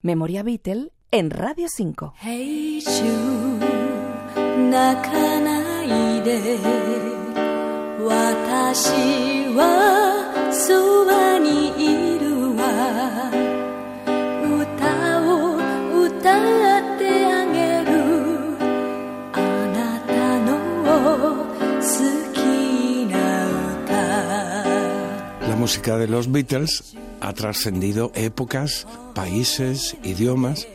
Memoria Beatle en Radio 5. Hey, La música de los Beatles ha trascendido épocas, países, idiomas,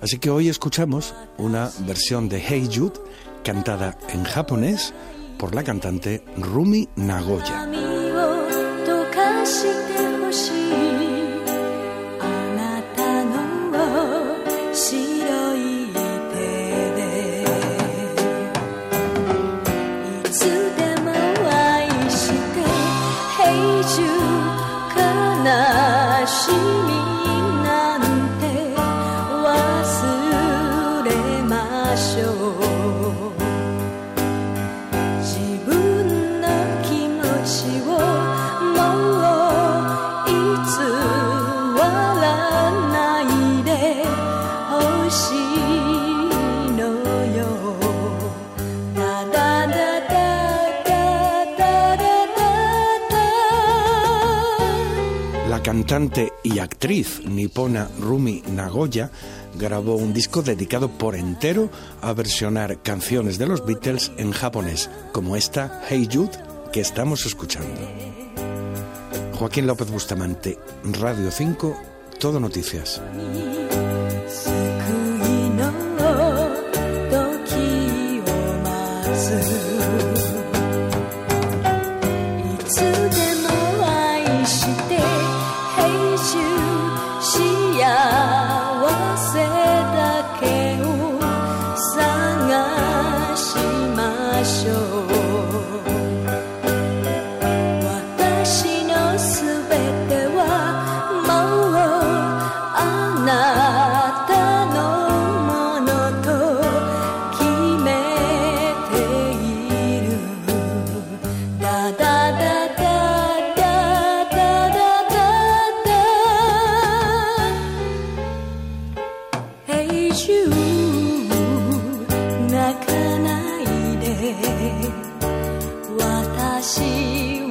así que hoy escuchamos una versión de Hey Jude cantada en japonés por la cantante Rumi Nagoya. しみなんて忘れましょう。La cantante y actriz nipona Rumi Nagoya grabó un disco dedicado por entero a versionar canciones de los Beatles en japonés, como esta Hey Jude que estamos escuchando. Joaquín López Bustamante, Radio 5, Todo Noticias. 泣かないで。私は